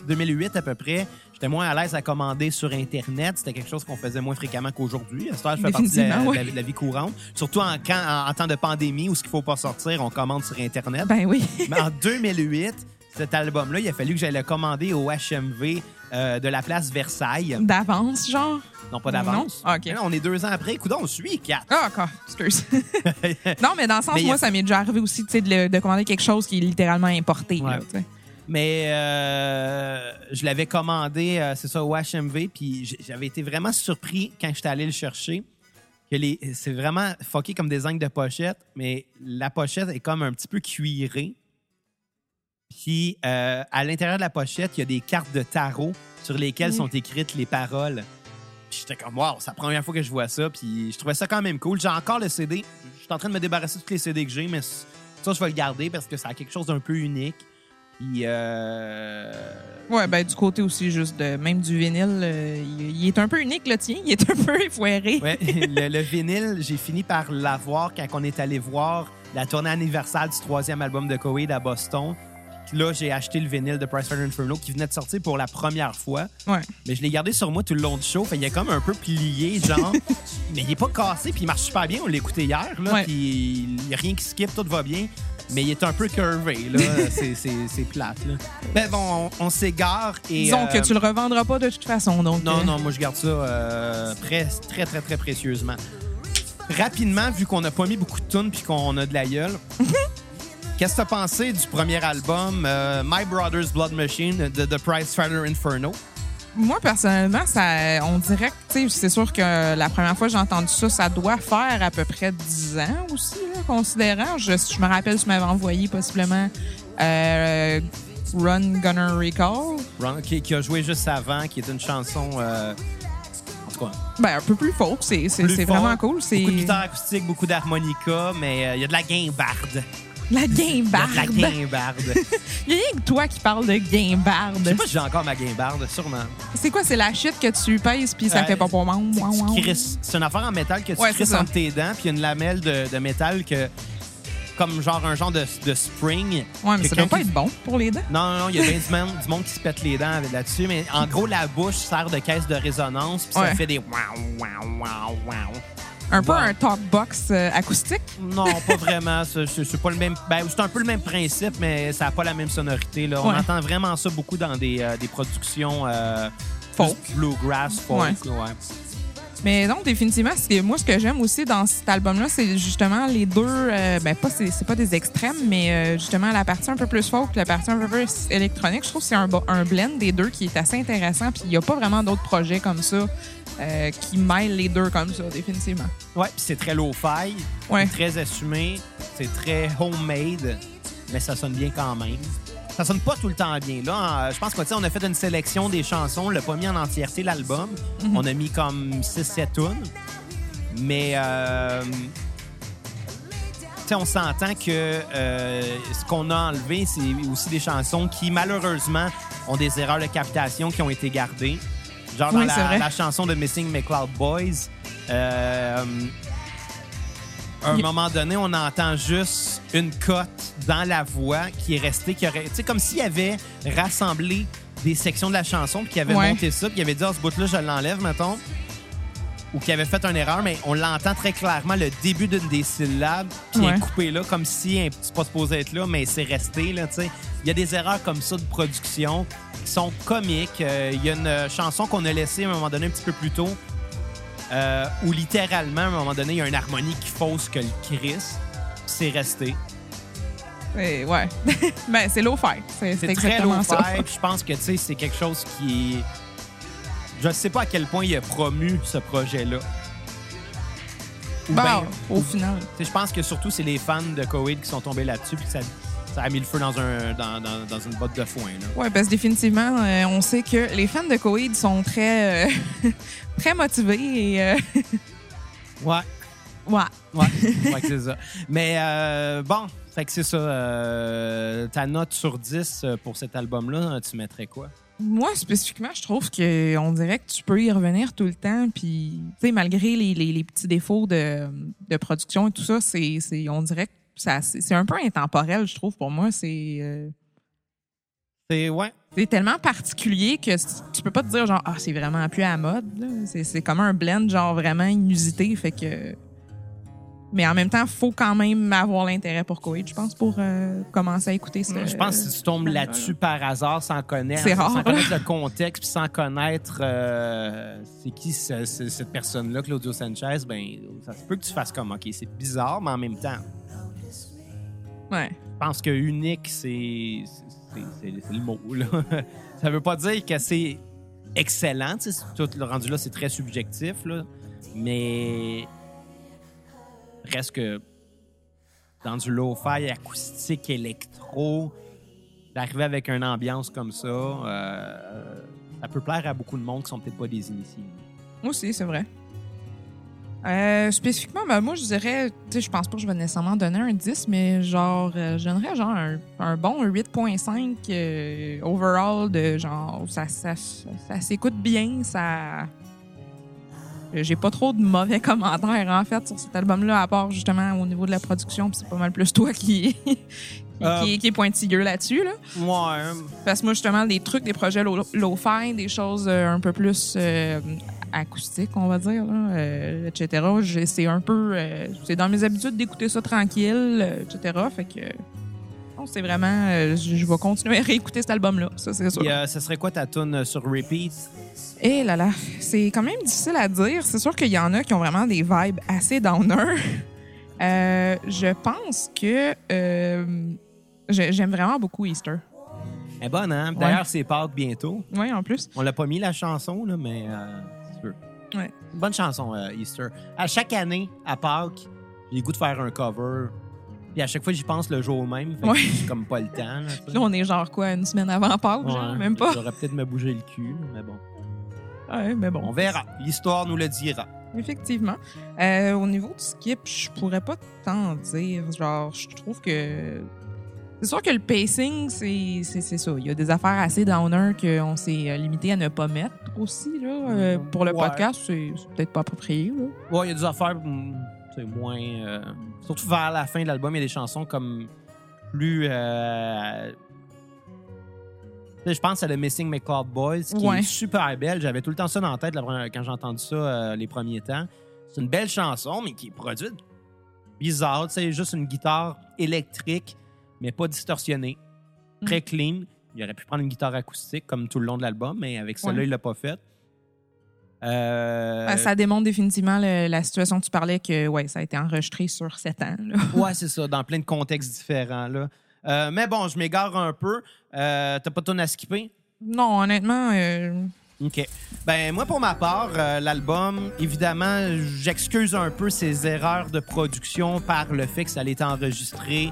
2008 à peu près, j'étais moins à l'aise à commander sur Internet. C'était quelque chose qu'on faisait moins fréquemment qu'aujourd'hui. Je fais partie de la, la- vie courante. Surtout en, quand, en, en temps de pandémie où ce qu'il faut pas sortir, on commande sur Internet. Ben oui. Mais en 2008, cet album-là, il a fallu que j'aille le commander au HMV euh, de la place Versailles. D'avance, genre? Non, pas d'avance. Non? OK. Là, on est deux ans après. Écoute, on suit quatre. Ah, encore. Excuse. non, mais dans le sens, Mais a- moi, ça m'est déjà arrivé aussi, de, le- de commander quelque chose qui est littéralement importé. Ouais. là. Mais euh, je l'avais commandé, euh, c'est ça, au HMV, puis j'avais été vraiment surpris quand j'étais allé le chercher. que les C'est vraiment fucké comme des angles de pochette, mais la pochette est comme un petit peu cuirée. Puis euh, à l'intérieur de la pochette, il y a des cartes de tarot sur lesquelles sont écrites les paroles. Puis j'étais comme, wow, c'est la première fois que je vois ça. Puis je trouvais ça quand même cool. J'ai encore le CD. Je suis en train de me débarrasser de tous les CD que j'ai, mais ça, je vais le garder parce que ça a quelque chose d'un peu unique. Puis, euh... Ouais, ben du côté aussi, juste de même du vinyle, euh, il, il est un peu unique, le tien. Il est un peu effoiré. ouais, le, le vinyle, j'ai fini par l'avoir quand on est allé voir la tournée anniversaire du troisième album de Coheed à Boston. Là, j'ai acheté le vinyle de Price Inferno qui venait de sortir pour la première fois. Ouais. Mais je l'ai gardé sur moi tout le long du show. Fait il est comme un peu plié, genre. mais il est pas cassé, puis il marche super bien. On l'a écouté hier, là. Ouais. Puis il rien qui skip, tout va bien. Mais il est un peu curvé, là. c'est, plate, là. Mais bon, on, on s'égare et. Disons euh, que tu le revendras pas de toute façon, donc. Non, euh, non, moi je garde ça euh, très, très, très, très précieusement. Rapidement, vu qu'on n'a pas mis beaucoup de tunes puis qu'on a de la gueule, qu'est-ce que t'as pensé du premier album, euh, My Brother's Blood Machine de The Price Fighter Inferno? Moi, personnellement, ça, on dirait que, tu sais, c'est sûr que la première fois que j'ai entendu ça, ça doit faire à peu près 10 ans aussi, considérant. Je, je me rappelle, tu m'avais envoyé possiblement euh, Run Gunner Recall. Ron- qui, qui a joué juste avant, qui est une chanson. euh, en tout cas, Ben, un peu plus folk. C'est, vraiment cool. Beaucoup de guitare acoustique, beaucoup d'harmonica, mais euh, il y a de la guimbarde. la guimbarde. de la guimbarde. Il y a rien que toi qui parle de Je guimbarde. sais pas si j'ai encore ma guimbarde, sûrement. C'est quoi? C'est la shit que tu pèses puis ça Euh, fait pas pour moi. C'est une affaire en métal que tu Ouais, c'est crisses ça. entre tes dents, puis il y a une lamelle de, de métal que. Comme genre un genre de, de spring. Ouais, mais que ça doit quand pas être bon pour les dents. Non, non, non, il y a bien du monde, du monde qui se pète les dents avec- là-dessus, mais en gros, la bouche sert de caisse de résonance, puis ça Ouais. fait des wow, wow, wow, wow. Un peu Ouais. un talkbox euh, acoustique? Non, pas vraiment. C'est pas le même. Ben, c'est un peu le même principe, mais ça n'a pas la même sonorité. Là. On Ouais. entend vraiment ça beaucoup dans des, euh, des productions euh, Folk. bluegrass, folk. ouais. Mais non, définitivement, moi, ce que j'aime aussi dans cet album-là, c'est justement les deux. euh, ben, pas, c'est, c'est pas des extrêmes, mais euh, justement la partie un peu plus folk, la partie un peu plus électronique. Je trouve que c'est un, un blend des deux qui est assez intéressant. Puis il n'y a pas vraiment d'autres projets comme ça euh, qui mêle les deux comme ça, définitivement. Ouais, puis c'est très low-fi, Ouais. très assumé, c'est très homemade, mais ça sonne bien quand même. Ça sonne pas tout le temps bien. Là, euh, je pense qu'on on a fait une sélection des chansons, on l'a pas mis en entièreté l'album. Mhm. On a mis comme 6-7 tunes. Mais euh, on s'entend que euh, ce qu'on a enlevé, c'est aussi des chansons qui, malheureusement, ont des erreurs de captation qui ont été gardées. Genre dans Oui, la, chanson de Missing McCloud Boys, euh, à un moment donné, on entend juste une cote dans la voix qui est restée, qui aurait, tu sais, comme s'il avait rassemblé des sections de la chanson, puis qu'il avait Ouais. monté ça, puis il avait dit, ah, ce bout-là, je l'enlève, mettons ou qui avait fait une erreur, mais on l'entend très clairement, le début d'une des syllabes, puis il est Ouais. coupé là, comme si hein, c'est pas supposé être là, mais c'est resté, là, tu sais. Il y a des erreurs comme ça de production qui sont comiques. Euh, Il y a une euh, chanson qu'on a laissée à un moment donné un petit peu plus tôt, euh, où littéralement, à un moment donné, il y a une harmonie qui fausse que le Chris. C'est resté. Et ouais. ben, c'est low-fi. C'est C'est très ça. puis Je pense que tu sais, c'est quelque chose qui. Je sais pas à quel point il a promu ce projet-là. Bon, ben, au final. Je pense que surtout, c'est les fans de Coheed qui sont tombés là-dessus ça, ça a mis le feu dans, un, dans, dans- dans une botte de foin. Oui, parce que définitivement, euh, on sait que les fans de Coheed sont très, euh, très motivés et. euh, Ouais, ouais. ouais, c'est ça. Mais euh, bon, fait que c'est ça. ta note sur 10 pour cet album-là, tu mettrais quoi? Moi, spécifiquement, je trouve que on dirait que tu peux y revenir tout le temps. Puis, tu sais, malgré les, les- les petits défauts de, de production et tout ça, c'est, on dirait que c'est un peu intemporel, je trouve, pour moi. C'est. euh, C'est, ouais, c'est tellement particulier que tu peux pas te dire genre ah c'est vraiment plus à la mode c'est comme un blend genre vraiment inusité fait que mais en même temps faut quand même avoir l'intérêt pour Koweït je pense pour euh, commencer à écouter ça Je pense que si tu tombes là-dessus par hasard sans connaître, rare. sans connaître le contexte puis sans connaître euh, c'est qui ce- ce- cette personne-là, Claudio Sanchez, ben ça se peut que tu fasses comme OK, c'est bizarre, mais en même temps, ouais je pense que unique, c'est le mot. Là. Ça veut pas dire que c'est excellent. Tout le rendu là, c'est très subjectif, là, mais reste que dans du lo-fi acoustique électro, d'arriver avec une ambiance comme ça, euh, ça peut plaire à beaucoup de monde qui sont peut-être pas des initiés. moi aussi c'est vrai Euh, spécifiquement, ben, moi, je dirais, tu sais, je pense pas que je vais nécessairement donner un 10, mais genre, euh, je donnerais genre un, un bon 8.5 euh, overall de genre, ça, ça, ça, ça s'écoute bien, ça. J'ai pas trop de mauvais commentaires, en fait, sur cet album-là, à part justement au niveau de la production, puis c'est pas mal plus toi qui, qui, Euh. qui, qui est pointilleux là-dessus, là. Ouais, Parce que moi, justement, des trucs, des projets low- low-fi, des choses euh, un peu plus euh, acoustiques, on va dire, là, euh, etc. C'est un peu... euh, c'est dans mes habitudes d'écouter ça tranquille, euh, etc. Fait que... non, c'est vraiment... je vais continuer à réécouter cet album-là, ça, c'est sûr. Ce serait quoi ta tune sur repeat? Eh là là, c'est quand même difficile à dire. C'est sûr qu'il y en a qui ont vraiment des vibes assez downer. Je pense que j'ai- j'aime vraiment beaucoup Easter. Elle est bonne, hein? D'ailleurs, c'est Pâques bientôt. Oui, en plus. On l'a pas mis la chanson, là, mais euh. Ouais. Bonne chanson, euh, Easter. À chaque année, à Pâques, j'ai le goût de faire un cover. Puis à chaque fois, j'y pense le jour même. Fait que Ouais. j'ai comme pas le temps. Là, tu sais. Là, on est genre quoi, une semaine avant Pâques, genre, Ouais. même pas. J'aurais peut-être me bouger le cul, mais bon. Ouais, mais bon. On verra. L'histoire nous le dira. Effectivement. Euh, au niveau du skip, je pourrais pas tant dire. Genre, je trouve que. C'est sûr que le pacing, c'est c'est- c'est ça. Il y a des affaires assez downer qu'on s'est euh, limité à ne pas mettre aussi. Là. Euh, pour le Ouais. podcast, c'est c'est peut-être pas approprié. Là. Ouais, il y a des affaires tu sais, moins. euh, surtout vers la fin de l'album, il y a des chansons comme plus. euh, je pense à The Missing McCloud Boys, qui Ouais. est super belle. J'avais tout le temps ça dans la tête quand j'ai entendu ça euh, les premiers temps. C'est une belle chanson, mais qui est produite bizarre. C'est juste une guitare électrique, mais pas distorsionnée. Très clean. Il aurait pu prendre une guitare acoustique comme tout le long de l'album, mais avec celle-là, Ouais. il l'a pas fait. Euh, Euh, Ça démontre définitivement le- la situation que tu parlais que ouais, ça a été enregistré sur 7 ans. Ouais, c'est ça, dans plein de contextes différents. Là. Euh, mais bon, je m'égare un peu. Euh, T'as pas de à skipper? Non, honnêtement, euh, OK. Ben moi, pour ma part, l'album, évidemment, j'excuse un peu ses erreurs de production par le fait que ça allait été enregistré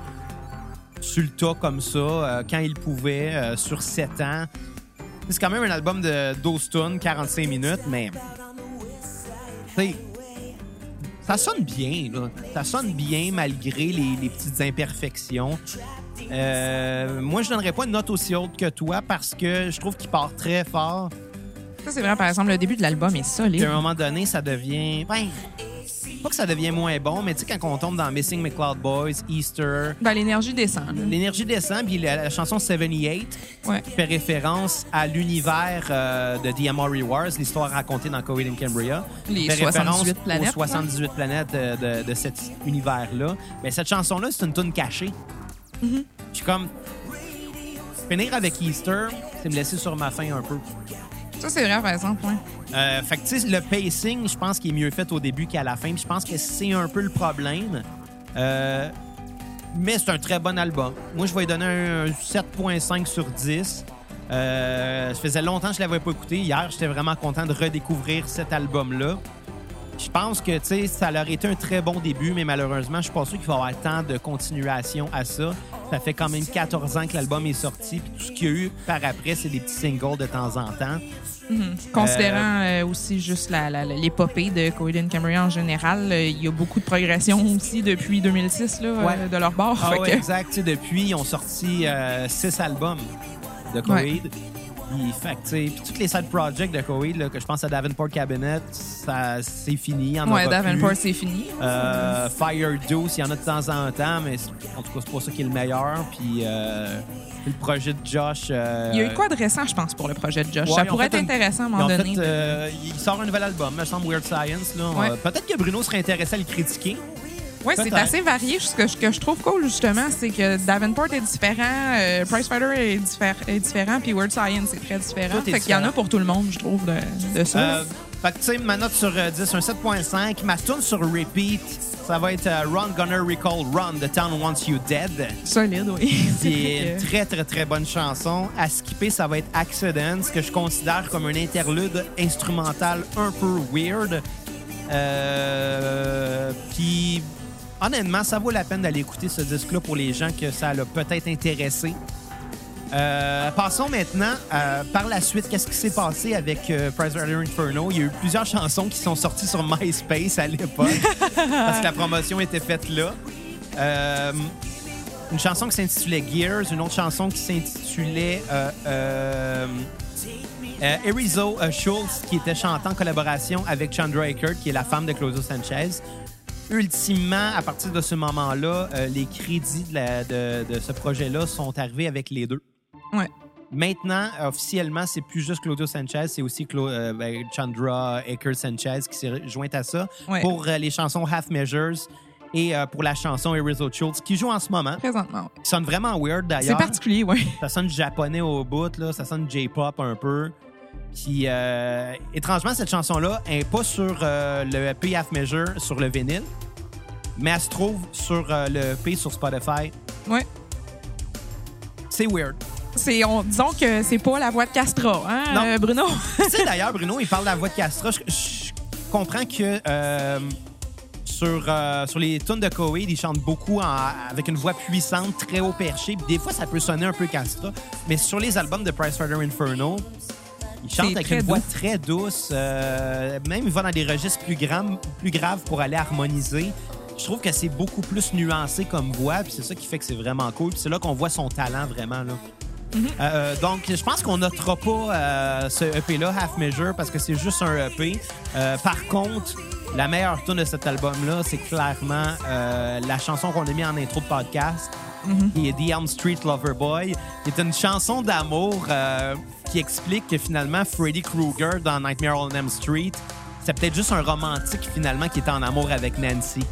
sur le tas comme ça, euh, quand il pouvait, euh, sur 7 ans. C'est quand même un album de 12 tonnes, 45 minutes, mais... ça sonne bien, là. Ça sonne bien malgré les, les petites imperfections. Euh, moi, je donnerais pas une note aussi haute que toi parce que je trouve qu'il part très fort. Ça, c'est vrai, par exemple, le début de l'album est solide. Puis à un moment donné, ça devient. Ben, pas que ça devient moins bon, mais tu sais, quand on tombe dans Missing McCloud Boys, Easter, Ben, l'énergie descend. l'énergie descend, puis la, la chanson 78 Ouais. fait référence à l'univers euh, de The Amory Wars, l'histoire racontée dans Coed and Cambria. Les fait référence 78 planètes, aux 78 planètes de, de- de cet univers-là. Mais cette chanson-là, c'est une tune cachée. Mm-hmm. Je suis comme. Finir avec Easter, c'est me laisser sur ma faim un peu. Ça, c'est vrai, par exemple. Euh, fait que, tu sais, le pacing, je pense qu'il est mieux fait au début qu'à la fin. Je pense que c'est un peu le problème. Euh, mais c'est un très bon album. Moi, je vais lui donner un, un 7.5 sur 10. Euh, ça faisait longtemps que je l'avais pas écouté. Hier, j'étais vraiment content de redécouvrir cet album-là. Je pense que, ça leur été un très bon début, mais malheureusement, je suis pas sûr qu'il va y avoir tant de continuation à ça. Ça fait quand même 14 ans que l'album est sorti, puis tout ce qu'il y a eu par après, c'est des petits singles de temps en temps. Considérant euh, aussi juste la- la- la- l'épopée de Coed and Cambria en général, euh, il y a beaucoup de progression aussi depuis 2006 là, euh, Ouais. de leur bord. Ah ouais, que- exact. Depuis, ils ont sorti euh, six albums de Coheed. Puis, fait toutes les side projects de Coheed, que je pense à Davenport Cabinet, c'est fini. en Ouais, Davenport, c'est fini. Euh, Fire Deuce, il y en a de temps en temps, mais en tout cas, c'est pas ça qui est le meilleur. Puis euh, le projet de Josh. euh, Il y a eu quoi de récent, je pense, pour le projet de Josh? Ouais, ça pourrait être intéressant à un moment fait, donné. il sort un nouvel album, me semble Weird Science. là. Ouais. Peut-être que Bruno serait intéressé à le critiquer. Oui, c'est assez varié. Ce que, je trouve cool, justement, c'est que Davenport est différent, euh, Price Fighter est, diffé- est différent, puis Word Science est très différent. Est fait qu'il y en a pour tout le monde, je trouve, de, de ça. Euh, fait que, tu sais, ma note sur euh, 10, un 7.5. Ma tune sur repeat, ça va être euh, Run Gunner Recall Run, The Town Wants You Dead. Solide, oui. C'est une très, très, très bonne chanson. À skipper, ça va être Accidents, que je considère comme un interlude instrumental un peu weird. Euh, Puis, honnêtement, ça vaut la peine d'aller écouter ce disque-là pour les gens que ça l'a peut-être intéressé. Euh, passons maintenant euh, par la suite. Qu'est-ce qui s'est passé avec euh, Price Rider Inferno? Il y a eu plusieurs chansons qui sont sorties sur MySpace à l'époque parce que la promotion était faite là. Euh, une chanson qui s'intitulait Gears, une autre chanson qui s'intitulait Erizo Schultz, qui était chantant en collaboration avec Chandra Eckert, qui est la femme de Claudio Sanchez. Ultimement, à partir de ce moment-là, euh, les crédits de, la- de- de ce projet-là sont arrivés avec les deux. Ouais. Maintenant, officiellement, c'est plus juste Claudio Sanchez, c'est aussi Clo- euh, ben, Chandra Eckert Sanchez qui s'est jointe à ça Ouais. pour euh, les chansons Half Measures et euh, pour la chanson Erizo Schultz, qui joue en ce moment. Présentement. Qui sonne vraiment weird C'est d'ailleurs. particulier, oui. Ça sonne japonais au bout, là. ça sonne J-pop un peu. Puis, euh, étrangement, cette chanson-là n'est pas sur le EP Half Measure, sur le vinyle, mais elle se trouve sur le EP sur Spotify. Ouais. C'est weird. C'est, on, disons que c'est pas la voix de Castra, hein, Non. euh, Bruno? tu sais, d'ailleurs, Bruno, il parle de la voix de Castra. Je, je comprends que euh, sur, euh, sur les tunes de Coheed, il chante beaucoup en- avec une voix puissante, très haut perché. Des fois, ça peut sonner un peu Castra. Mais sur les albums de Price Fighter Inferno, il chante avec une voix doux. très douce. euh, même, il va dans des registres plus, plus graves pour aller harmoniser. Je trouve que c'est beaucoup plus nuancé comme voix, puis c'est ça qui fait que c'est vraiment cool. Puis c'est là qu'on voit son talent vraiment. Là. Euh, donc, je pense qu'on notera pas euh, ce EP-là, Half Measure, parce que c'est juste un EP. Euh, par contre, la meilleure tune de cet album-là, c'est clairement euh, la chanson qu'on a mis en intro de podcast, qui est The Elm Street Lover Boy, qui est une chanson d'amour euh, qui explique que finalement, Freddy Krueger dans Nightmare on Elm Street, c'est peut-être juste un romantique finalement qui était en amour avec Nancy.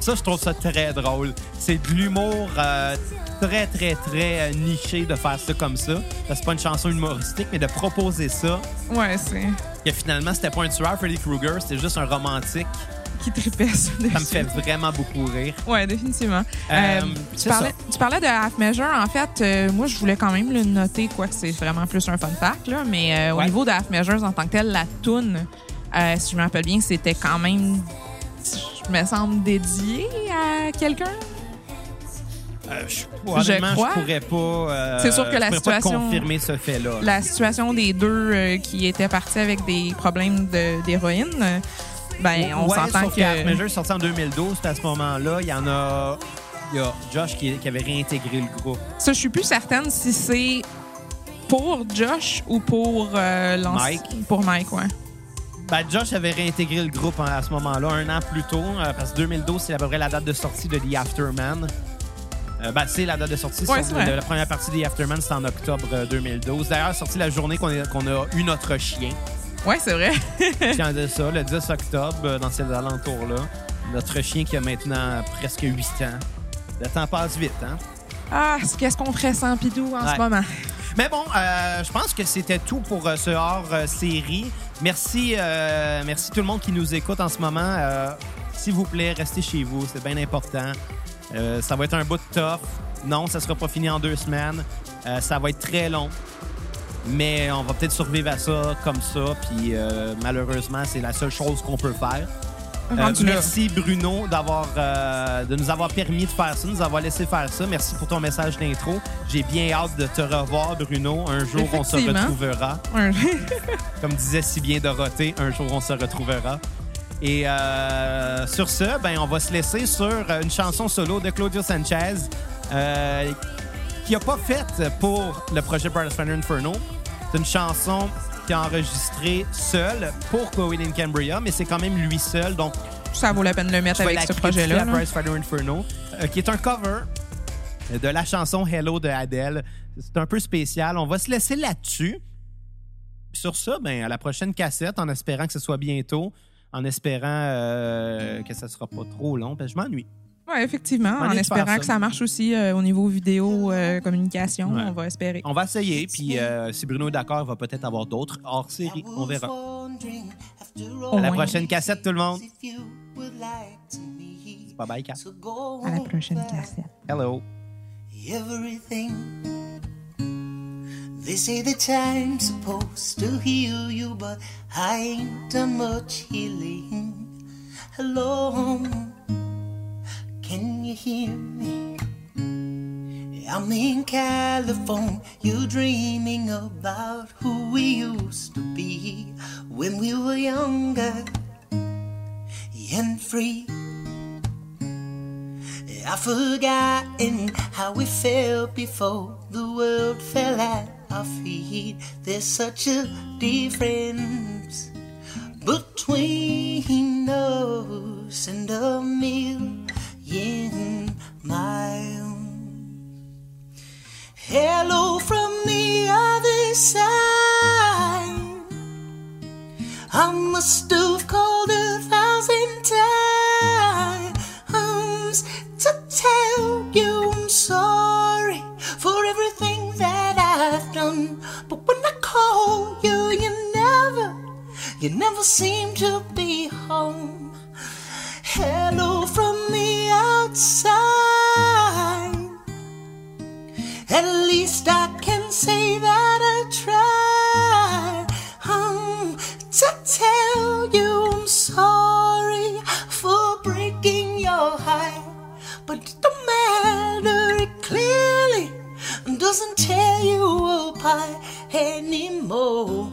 Ça, je trouve ça très drôle. C'est de l'humour euh, très, très, très euh, niché de faire ça comme ça. C'est pas une chanson humoristique, mais de proposer ça, Ouais, c'est. que finalement, c'était pas un tueur, Freddy Krueger, c'était juste un romantique qui tripait ça. Ça me fait vraiment beaucoup rire. Ouais, définitivement. Euh, Euh, tu, parlais, ça. tu parlais de Half Measure. En fait, moi, je voulais quand même le noter, quoi que c'est vraiment plus un fun fact. Là, mais au niveau de Half Measures en tant que tel, la toune, euh, si je me rappelle bien, c'était quand même, me semble, dédié à quelqu'un? Euh, je, honnêtement, crois. je pourrais pas. euh, C'est sûr que je la pourrais pas situation- confirmer ce fait-là. La situation des deux euh, qui étaient partis avec des problèmes de- d'héroïne, euh, ben, on s'entend que. Half Measure sorti en 2012, c'était à ce moment-là. Il y en a. Il y a Josh qui, qui avait réintégré le groupe. Ça, je suis plus certaine si c'est pour Josh ou pour euh, Mike. Pour Mike, ouais. Ben, Josh avait réintégré le groupe hein, à ce moment-là, un an plus tôt, euh, parce que 2012, c'est à peu près la date de sortie de The Afterman. Euh, ben, c'est la date de sortie. Ouais, c'est vrai. de- la première partie de The Afterman, c'est en octobre euh, 2012. D'ailleurs, sorti la journée qu'on est- qu'on a eu notre chien. Ouais, c'est vrai. Je tiens à dire ça, le 10 octobre, euh, dans ces alentours-là. Notre chien qui a maintenant presque 8 ans. Le temps passe vite, hein? Ah, qu'est-ce qu'on ferait sans Pidou en Ouais. ce moment? Mais bon, euh, je pense que c'était tout pour euh, ce hors-série. Merci, euh, merci tout le monde qui nous écoute en ce moment. S'il vous plaît, restez chez vous, c'est bien important. Ça va être un bout de tough. Non, ça sera pas fini en deux semaines. Ça va être très long. Mais on va peut-être survivre à ça comme ça. Puis malheureusement, c'est la seule chose qu'on peut faire. Euh, merci Bruno d'avoir euh, de nous avoir permis de faire ça, de nous avoir laissé faire ça. Merci pour ton message d'intro. J'ai bien hâte de te revoir, Bruno. Un jour, on se retrouvera. Comme disait si bien Dorothée, un jour, on se retrouvera. Et euh, sur ce, ben, on va se laisser sur une chanson solo de Claudio Sanchez qui n'a pas faite pour le projet Pathfinder Inferno. C'est une chanson qu'il a enregistrée seul pour Chloe in Cambria, mais c'est quand même lui seul. Donc, Ça vaut la peine de le mettre avec ce projet-là. Price Inferno, euh, qui est un cover de la chanson Hello de Adele. C'est un peu spécial. On va se laisser là-dessus. Sur ça, ben, à la prochaine cassette, en espérant que ce soit bientôt, en espérant euh, que ça sera pas trop long, parce que je m'ennuie. Ouais, effectivement, en espérant ça. que ça marche aussi euh, au niveau vidéo, euh, communication, Ouais. on va espérer. On va essayer, puis euh, si Bruno est d'accord, il va peut-être avoir d'autres hors série. On verra. À la prochaine cassette, tout le monde. Bye bye, Kat. À la prochaine cassette. Hello. everything. They say the time's supposed to heal you, but I ain't done much healing. Hello, can you hear me? I'm in California, you dreaming about who we used to be when we were younger and free. I've forgotten how we felt before the world fell at our feet. There's such a difference between us and a million miles. Hello from the other side. I must have called a thousand times to tell you I'm sorry for everything that I've done. But when I call you, you never, you never seem to be home. Hello from the outside. At least I can say that I tried um, to tell you I'm sorry for breaking your heart. But it don't matter, it clearly doesn't tear you apart anymore.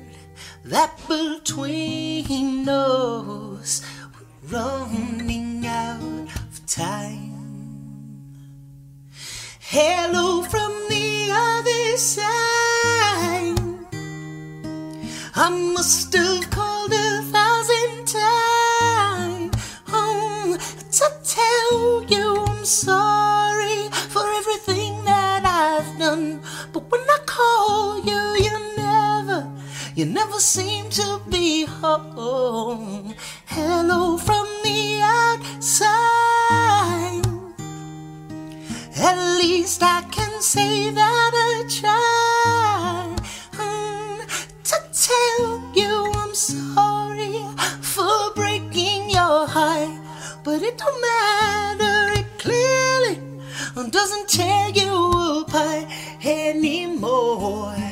that between us we're running out of time. Hello from the other side. I must have called a thousand times. Oh, to tell you I'm sorry for everything that I've done, but when I call you never seem to be home. Hello from the outside. At least I can say that I tried mm, to tell you I'm sorry for breaking your heart. But it don't matter, it clearly doesn't tear you apart anymore.